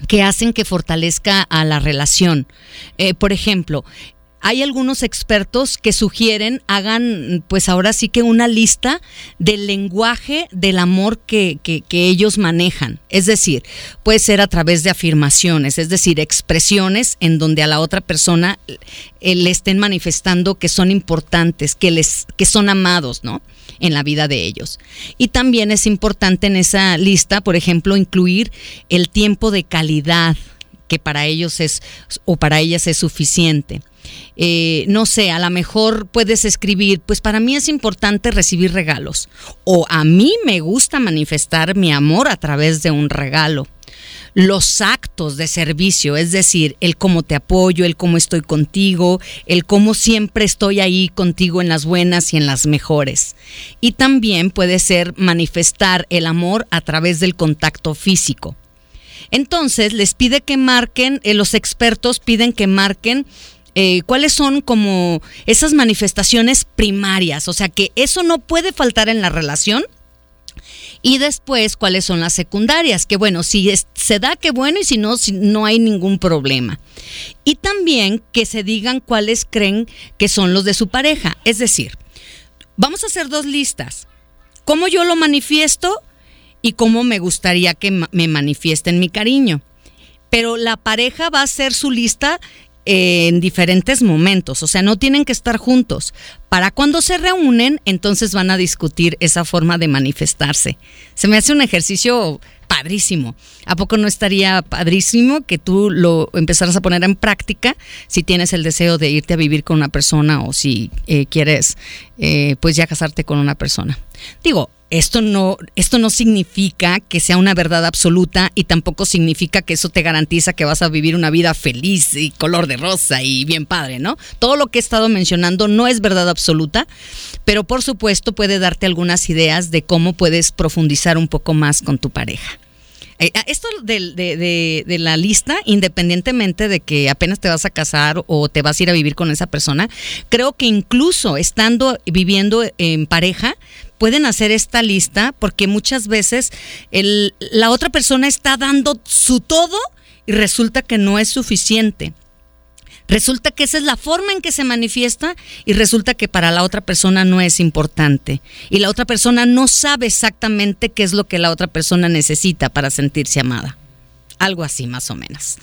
Speaker 1: que hacen que fortalezca a la relación. Eh, por ejemplo, hay algunos expertos que sugieren hagan pues ahora sí que una lista del lenguaje del amor que, ellos manejan. Es decir, puede ser a través de afirmaciones, es decir, expresiones en donde a la otra persona eh, le estén manifestando que son importantes, que, les, que son amados, ¿no? en la vida de ellos. Y también es importante en esa lista, por ejemplo, incluir el tiempo de calidad que para ellos es o para ellas es suficiente. Eh, no sé, a lo mejor puedes escribir, pues para mí es importante recibir regalos o a mí me gusta manifestar mi amor a través de un regalo. Los actos de servicio, es decir, el cómo te apoyo, el cómo estoy contigo, el cómo siempre estoy ahí contigo en las buenas y en las mejores. Y también puede ser manifestar el amor a través del contacto físico. Entonces les pide que marquen, eh, los expertos piden que marquen eh, cuáles son como esas manifestaciones primarias, o sea que eso no puede faltar en la relación. Y después, cuáles son las secundarias, que bueno, si se da, que bueno, y si no, si no hay ningún problema. Y también que se digan cuáles creen que son los de su pareja. Es decir, vamos a hacer dos listas. ¿Cómo yo lo manifiesto y cómo me gustaría que me manifiesten mi cariño? Pero la pareja va a hacer su lista en diferentes momentos, o sea, no tienen que estar juntos. Para cuando se reúnen, entonces van a discutir esa forma de manifestarse. Se me hace un ejercicio padrísimo. ¿A poco no estaría padrísimo que tú lo empezaras a poner en práctica si tienes el deseo de irte a vivir con una persona o si eh, quieres eh, pues ya casarte con una persona? Digo, esto no, esto no significa que sea una verdad absoluta y tampoco significa que eso te garantiza que vas a vivir una vida feliz y color de rosa y bien padre, ¿no? Todo lo que he estado mencionando no es verdad absoluta, pero por supuesto puede darte algunas ideas de cómo puedes profundizar un poco más con tu pareja. Eh, ah, esto de, de, de, la lista, independientemente de que apenas te vas a casar o te vas a ir a vivir con esa persona, creo que incluso estando viviendo en pareja, pueden hacer esta lista porque muchas veces la otra persona está dando su todo y resulta que no es suficiente. Resulta que esa es la forma en que se manifiesta y resulta que para la otra persona no es importante. Y la otra persona no sabe exactamente qué es lo que la otra persona necesita para sentirse amada. Algo así más o menos.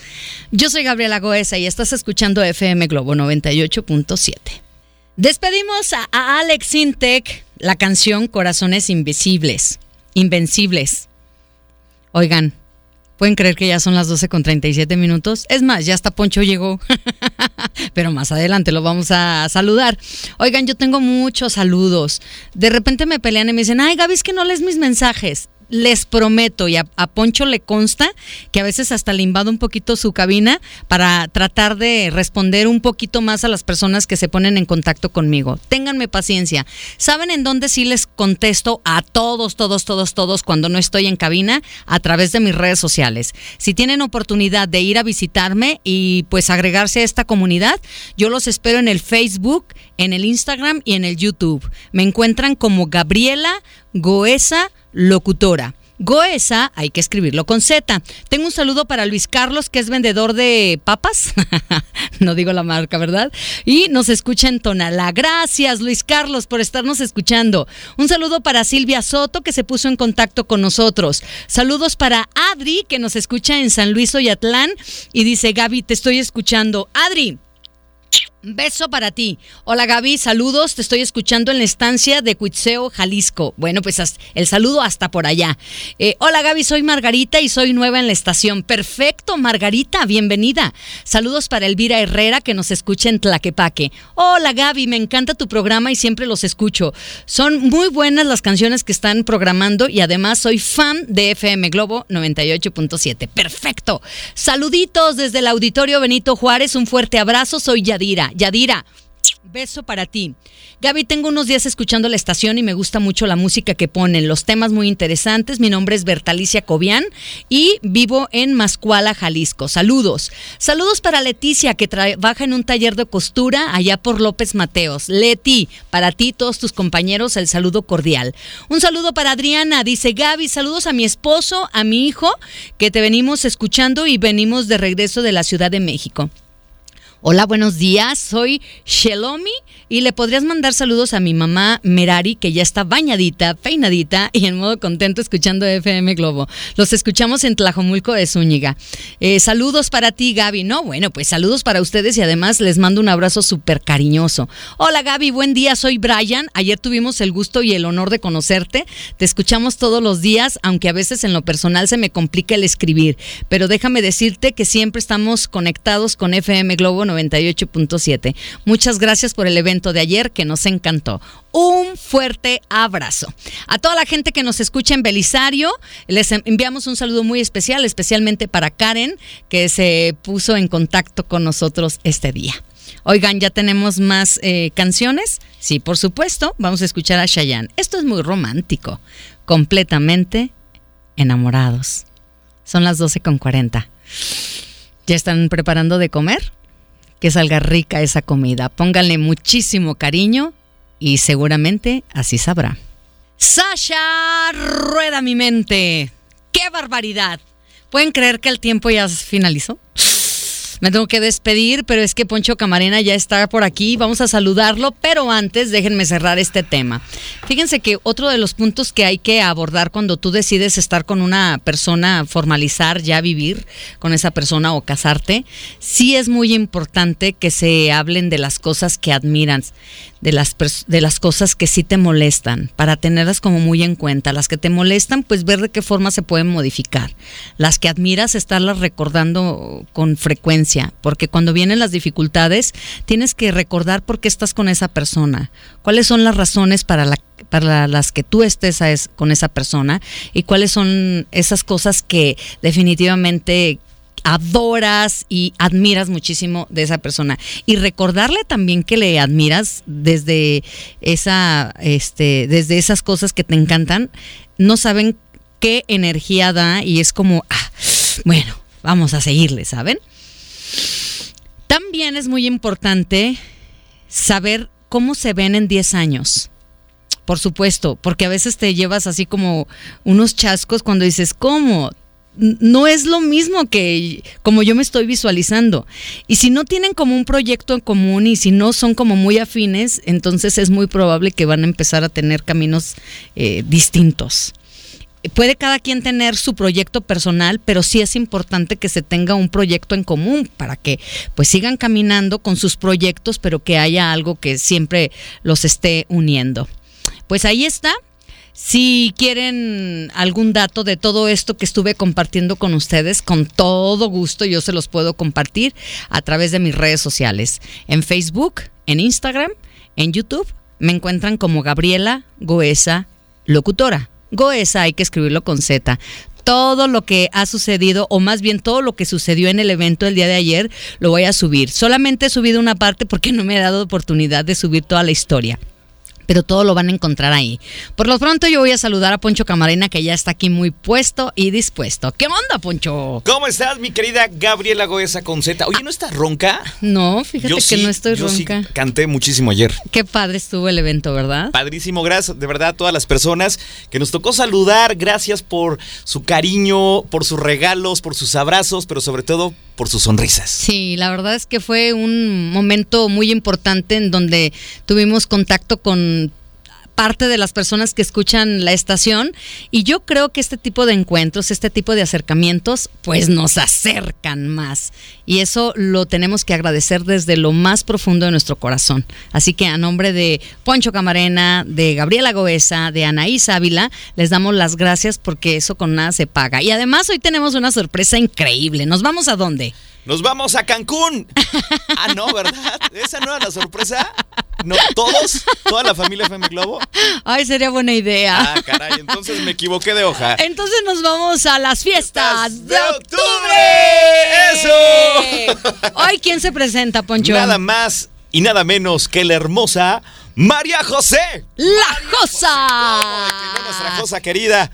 Speaker 1: Yo soy Gabriela Goesa y estás escuchando FM Globo 98.7. Despedimos a, Alex Intec la canción Corazones Invisibles, Invencibles. Oigan, ¿pueden creer que ya son las 12 con 37 minutos? Es más, ya hasta Poncho llegó, pero más adelante lo vamos a saludar. Oigan, yo tengo muchos saludos. De repente me pelean y me dicen, ay Gaby, es que no lees mis mensajes les prometo, y a, Poncho le consta, que a veces hasta le invado un poquito su cabina para tratar de responder un poquito más a las personas que se ponen en contacto conmigo. Ténganme paciencia. ¿Saben en dónde sí les contesto a todos, todos, todos, todos cuando no estoy en cabina? A través de mis redes sociales. Si tienen oportunidad de ir a visitarme y pues agregarse a esta comunidad, yo los espero en el Facebook, en el Instagram y en el YouTube. Me encuentran como Gabriela Goesa locutora. Goesa, hay que escribirlo con Z. Tengo un saludo para Luis Carlos, que es vendedor de papas. no digo la marca, ¿verdad? Y nos escucha en Tonalá. Gracias, Luis Carlos, por estarnos escuchando. Un saludo para Silvia Soto, que se puso en contacto con nosotros. Saludos para Adri, que nos escucha en San Luis Oyatlán. Y dice, Gaby, te estoy escuchando. Adri, Beso para ti. Hola Gaby, saludos. Te estoy escuchando en la estancia de Cuitzeo, Jalisco. Bueno, pues el saludo hasta por allá. Eh, hola Gaby, soy Margarita y soy nueva en la estación. Perfecto, Margarita, bienvenida. Saludos para Elvira Herrera que nos escucha en Tlaquepaque. Hola Gaby, me encanta tu programa y siempre los escucho. Son muy buenas las canciones que están programando y además soy fan de FM Globo 98.7. Perfecto. Saluditos desde el auditorio Benito Juárez. Un fuerte abrazo. Soy Yadira. Yadira, beso para ti. Gaby, tengo unos días escuchando la estación y me gusta mucho la música que ponen, los temas muy interesantes. Mi nombre es Bertalicia Cobian y vivo en Mascuala, Jalisco. Saludos. Saludos para Leticia, que trabaja en un taller de costura allá por López Mateos. Leti, para ti, todos tus compañeros, el saludo cordial. Un saludo para Adriana, dice Gaby, saludos a mi esposo, a mi hijo, que te venimos escuchando y venimos de regreso de la Ciudad de México. Hola, buenos días. Soy Shelomi y le podrías mandar saludos a mi mamá Merari, que ya está bañadita, peinadita y en modo contento escuchando FM Globo. Los escuchamos en Tlajomulco de Zúñiga. Eh, saludos para ti, Gaby. No, bueno, pues saludos para ustedes y además les mando un abrazo súper cariñoso. Hola, Gaby, buen día. Soy Brian. Ayer tuvimos el gusto y el honor de conocerte. Te escuchamos todos los días, aunque a veces en lo personal se me complica el escribir. Pero déjame decirte que siempre estamos conectados con FM Globo 98.7. Muchas gracias por el evento de ayer que nos encantó. Un fuerte abrazo. A toda la gente que nos escucha en Belisario, les enviamos un saludo muy especial, especialmente para Karen, que se puso en contacto con nosotros este día. Oigan, ¿ya tenemos más eh, canciones? Sí, por supuesto. Vamos a escuchar a Shayan. Esto es muy romántico. Completamente enamorados. Son las 12.40. ¿Ya están preparando de comer? Que salga rica esa comida. Pónganle muchísimo cariño y seguramente así sabrá. Sasha, rueda mi mente. ¡Qué barbaridad! ¿Pueden creer que el tiempo ya finalizó? Me tengo que despedir, pero es que Poncho Camarena ya está por aquí. Vamos a saludarlo, pero antes déjenme cerrar este tema. Fíjense que otro de los puntos que hay que abordar cuando tú decides estar con una persona, formalizar, ya vivir con esa persona o casarte, sí es muy importante que se hablen de las cosas que admiran, de las, de las cosas que sí te molestan, para tenerlas como muy en cuenta. Las que te molestan, pues ver de qué forma se pueden modificar. Las que admiras, estarlas recordando con frecuencia porque cuando vienen las dificultades tienes que recordar por qué estás con esa persona, cuáles son las razones para, la, para las que tú estés con esa persona y cuáles son esas cosas que definitivamente adoras y admiras muchísimo de esa persona y recordarle también que le admiras desde esa este desde esas cosas que te encantan no saben qué energía da y es como ah, bueno vamos a seguirle saben también es muy importante saber cómo se ven en 10 años. Por supuesto, porque a veces te llevas así como unos chascos cuando dices, ¿cómo? No es lo mismo que como yo me estoy visualizando. Y si no tienen como un proyecto en común y si no son como muy afines, entonces es muy probable que van a empezar a tener caminos eh, distintos puede cada quien tener su proyecto personal, pero sí es importante que se tenga un proyecto en común para que pues sigan caminando con sus proyectos, pero que haya algo que siempre los esté uniendo. Pues ahí está. Si quieren algún dato de todo esto que estuve compartiendo con ustedes, con todo gusto yo se los puedo compartir a través de mis redes sociales. En Facebook, en Instagram, en YouTube, me encuentran como Gabriela Goesa Locutora. Goesa hay que escribirlo con Z. Todo lo que ha sucedido, o más bien todo lo que sucedió en el evento el día de ayer, lo voy a subir. Solamente he subido una parte porque no me he dado oportunidad de subir toda la historia pero todo lo van a encontrar ahí. Por lo pronto yo voy a saludar a Poncho Camarena que ya está aquí muy puesto y dispuesto. ¿Qué onda, Poncho?
Speaker 3: ¿Cómo estás, mi querida Gabriela Goesa con Z? Oye, ¿no estás ronca?
Speaker 1: No, fíjate que no estoy
Speaker 3: yo
Speaker 1: ronca.
Speaker 3: Sí canté muchísimo ayer.
Speaker 1: Qué padre estuvo el evento, ¿verdad?
Speaker 3: Padrísimo, gracias de verdad a todas las personas que nos tocó saludar. Gracias por su cariño, por sus regalos, por sus abrazos, pero sobre todo por sus sonrisas.
Speaker 1: Sí, la verdad es que fue un momento muy importante en donde tuvimos contacto con parte de las personas que escuchan la estación y yo creo que este tipo de encuentros, este tipo de acercamientos, pues nos acercan más y eso lo tenemos que agradecer desde lo más profundo de nuestro corazón. Así que a nombre de Poncho Camarena, de Gabriela Goesa, de Anaís Ávila, les damos las gracias porque eso con nada se paga. Y además hoy tenemos una sorpresa increíble. ¿Nos vamos a dónde?
Speaker 3: Nos vamos a Cancún. Ah, no, ¿verdad? ¿Esa no era la sorpresa? No, todos, toda la familia FM Globo.
Speaker 1: Ay, sería buena idea.
Speaker 3: Ah, caray, entonces me equivoqué de hoja.
Speaker 1: Entonces nos vamos a las fiestas de, octubre.
Speaker 3: ¡Eso!
Speaker 1: Hoy, ¿quién se presenta, Poncho?
Speaker 3: Nada más y nada menos que la hermosa María José.
Speaker 1: La Josa.
Speaker 3: nuestra Josa querida.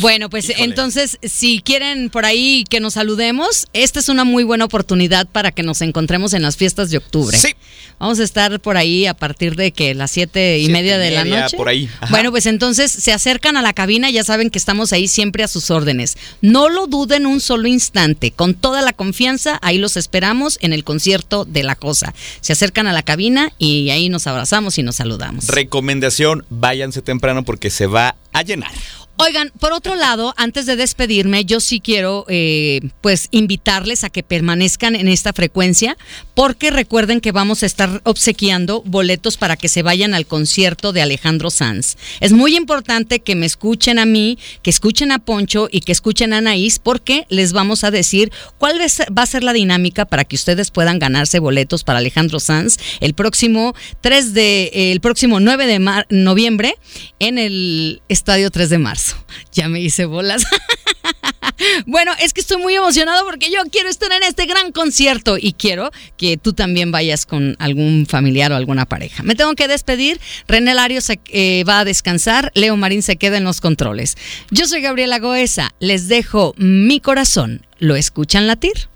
Speaker 1: Bueno, pues entonces, si quieren por ahí que nos saludemos, esta es una muy buena oportunidad para que nos encontremos en las fiestas de octubre.
Speaker 3: Sí.
Speaker 1: Vamos a estar por ahí a partir de que las siete y media de la noche.
Speaker 3: Por ahí.
Speaker 1: Bueno, pues entonces se acercan a la cabina, ya saben que estamos ahí siempre a sus órdenes. No lo duden un solo instante, con toda la confianza, ahí los esperamos en el concierto de la cosa. Se acercan a la cabina y ahí nos abrazamos y nos saludamos.
Speaker 3: Recomendación, váyanse temprano porque se va a llenar.
Speaker 1: Oigan, por otro lado, antes de despedirme, yo sí quiero eh, pues invitarles a que permanezcan en esta frecuencia, porque recuerden que vamos a estar obsequiando boletos para que se vayan al concierto de Alejandro Sanz. Es muy importante que me escuchen a mí, que escuchen a Poncho y que escuchen a Anaís, porque les vamos a decir cuál va a ser la dinámica para que ustedes puedan ganarse boletos para Alejandro Sanz el próximo 3 de, el próximo 9 de noviembre en el Estadio 3 de marzo. Ya me hice bolas. bueno, es que estoy muy emocionado porque yo quiero estar en este gran concierto y quiero que tú también vayas con algún familiar o alguna pareja. Me tengo que despedir. René Lario se eh, va a descansar. Leo Marín se queda en los controles. Yo soy Gabriela Goesa. Les dejo mi corazón. ¿Lo escuchan latir?